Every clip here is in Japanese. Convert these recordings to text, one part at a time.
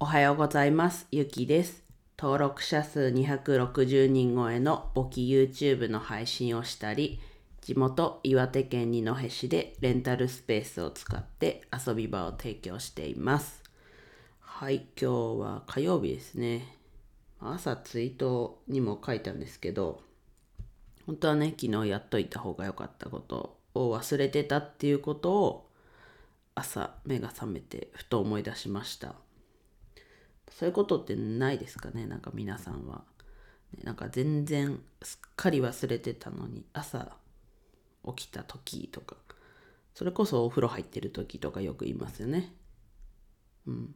おはようございます。ゆきです。登録者数260人超えの簿記 YouTube の配信をしたり、地元岩手県二戸市でレンタルスペースを使って遊び場を提供しています。はい、今日は火曜日ですね。朝ツイートにも書いたんですけど、本当はね、昨日やっといた方が良かったことを忘れてたっていうことを朝目が覚めてふと思い出しました。そういうことってないですかねなんか皆さんは。なんか全然すっかり忘れてたのに朝起きた時とかそれこそお風呂入ってる時とかよく言いますよね。うん。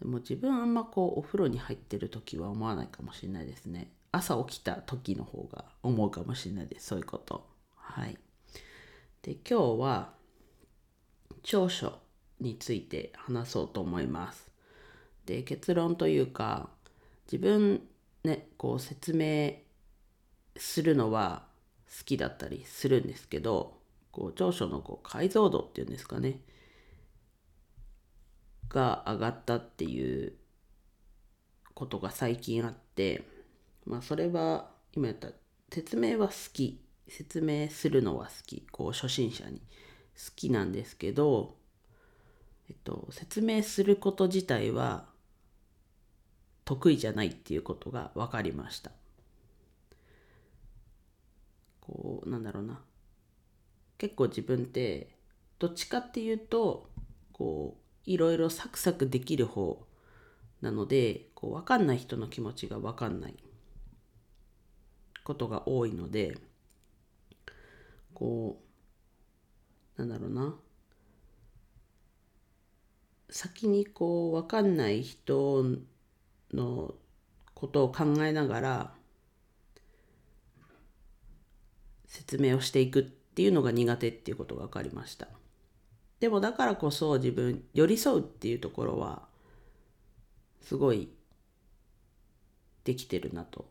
でも自分あんまこうお風呂に入ってる時は思わないかもしれないですね。朝起きた時の方が思うかもしれないです。そういうこと。はい。で今日は長所について話そうと思います。で結論というか自分ねこう説明するのは好きだったりするんですけどこう長所のこう解像度っていうんですかねが上がったっていうことが最近あってまあそれは今言った説明は好き説明するのは好きこう初心者に好きなんですけど、えっと、説明すること自体は得意じゃないっていうことが分かりました。こうなんだろうな。結構自分ってどっちかっていうとこういろいろサクサクできる方なのでこう分かんない人の気持ちが分かんないことが多いのでこうなんだろうな。先にこう分かんない人のことを考えながら説明をしていくっていうのが苦手っていうことが分かりました。でもだからこそ自分寄り添うっていうところはすごいできてるなと。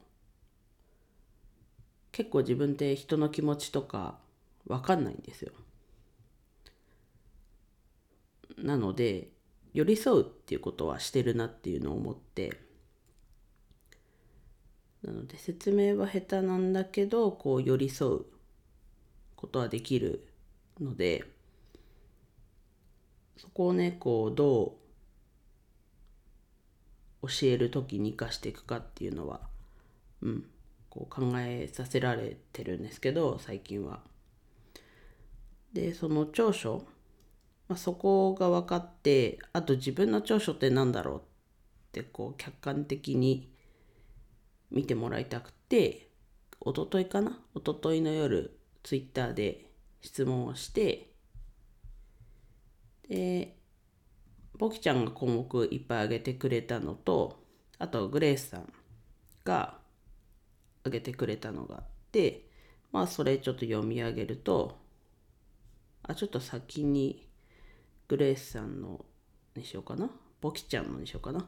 結構自分って人の気持ちとか分かんないんですよ。なので寄り添うっていうことはしてるなっていうのを思ってなので説明は下手なんだけどこう寄り添うことはできるのでそこをねこうどう教える時に生かしていくかっていうのはうんこう考えさせられてるんですけど最近は。でその長所まあ、そこが分かってあと自分の長所って何だろうってこう客観的に見てもらいたくて一昨日かな？一昨日の夜ツイッターで質問をしてでボキちゃんが項目いっぱいあげてくれたのとあとグレースさんがあげてくれたのがあってまあそれちょっと読み上げるとあちょっと先にグレースさんのにしようかな？ボキちゃんのにしようかな？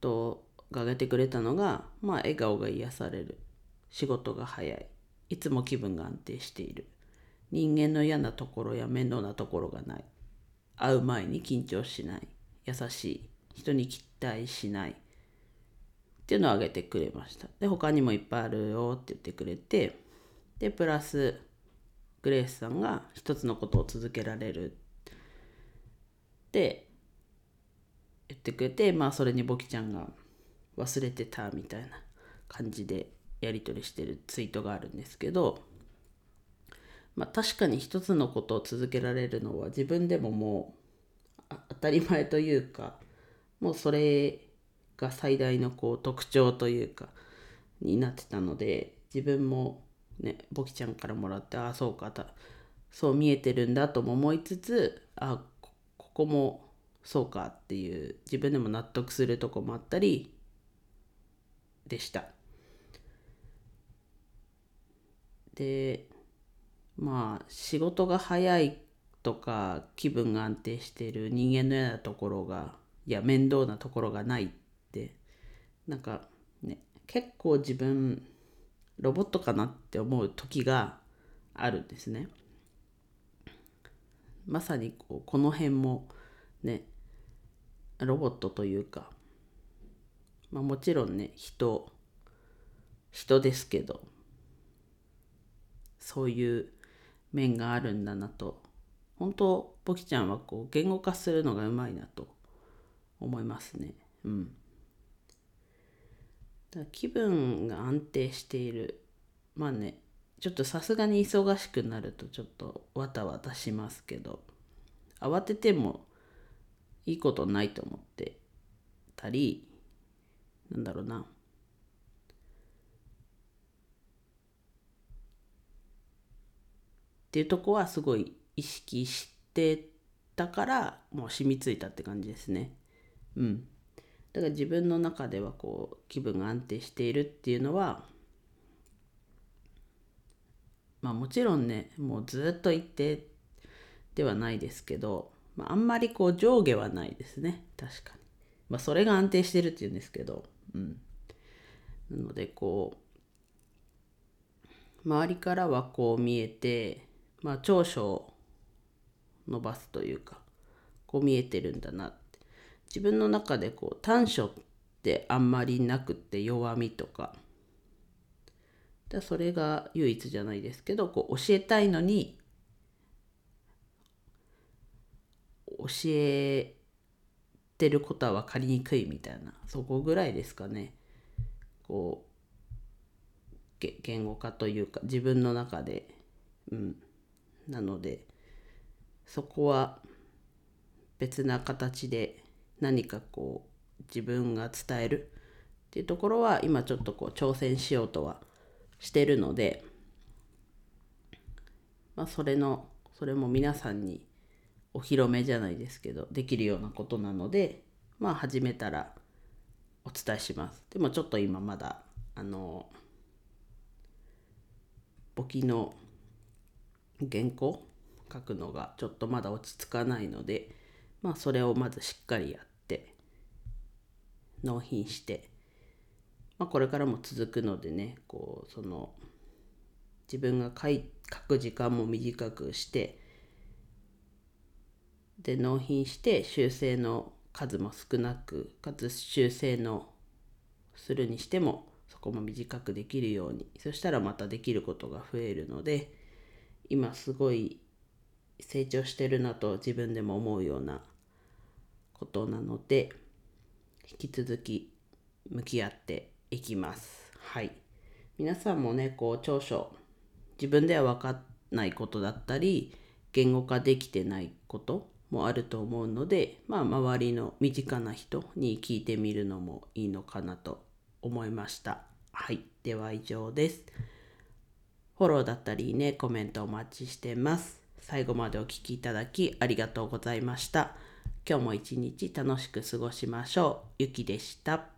とが挙げてくれたのがまあ笑顔が癒される。仕事が早い。いつも気分が安定している。人間の嫌なところや面倒なところがない。会う前に緊張しない。優しい。人に期待しない。っていうのを挙げてくれました。で他にもいっぱいあるよって言ってくれてでプラスグレースさんが一つのことを続けられる。って言ってくれてまあそれにボキちゃんが忘れてたみたいな感じでやり取りしてるツイートがあるんですけどまあ確かに一つのことを続けられるのは自分でももう当たり前というかもうそれが最大のこう特徴というかになってたので自分もねボキちゃんからもらってああそうかそう見えてるんだとも思いつつあここもそうかっていう自分でも納得するとこもあったりでした。でまあ仕事が早いとか気分が安定してる人間のようなところがいや面倒なところがないってなんかね結構自分ロボットかなって思う時があるんですね。まさにこうこの辺もねロボットというか、まあ、もちろんね人人ですけどそういう面があるんだなと。本当ポキちゃんはこう言語化するのがうまいなと思いますね。うん。だ気分が安定している。まあねちょっとさすがに忙しくなるとちょっとわたわたしますけど慌ててもいいことないと思ってたりなんだろうなっていうとこはすごい意識してたからもう染みついたって感じですね。うん。だから自分の中ではこう気分が安定しているっていうのはまあもちろんねもうずっと一定ではないですけど、まあ、あんまりこう上下はないですね確かに。まあそれが安定してるっていうんですけど、うん。なのでこう周りからはこう見えてまあ、長所を伸ばすというかこう見えてるんだなって自分の中でこう短所ってあんまりなくって弱みとかだそれが唯一じゃないですけどこう教えたいのに教えてることは分かりにくいみたいな。そこぐらいですかね。こう言語化というか自分の中で。うん。なのでそこは別な形で何かこう自分が伝える。っていうところは今ちょっとこう挑戦しようとはしてるので、まあ、それのそれも皆さんにお披露目じゃないですけどできるようなことなのでまあ始めたらお伝えします。でもちょっと今まだあの簿記の原稿書くのがちょっとまだ落ち着かないのでまあそれをまずしっかりやって納品して、まあ、これからも続くのでねこうその自分が書い書く時間も短くしてで納品して修正の数も少なくかつ修正のするにしてもそこも短くできるようにそしたらまたできることが増えるので今すごい成長してるなと自分でも思うようなことなので引き続き向き合っていきます。はい。皆さんもね、こう長所自分では分かんないことだったり言語化できてないこともあると思うので、まあ周りの身近な人に聞いてみるのもいいのかなと思いました。はい。では以上です。フォローだったりね、コメントお待ちしてます。最後までお聴きいただきありがとうございました。今日も一日楽しく過ごしましょう。ゆきでした。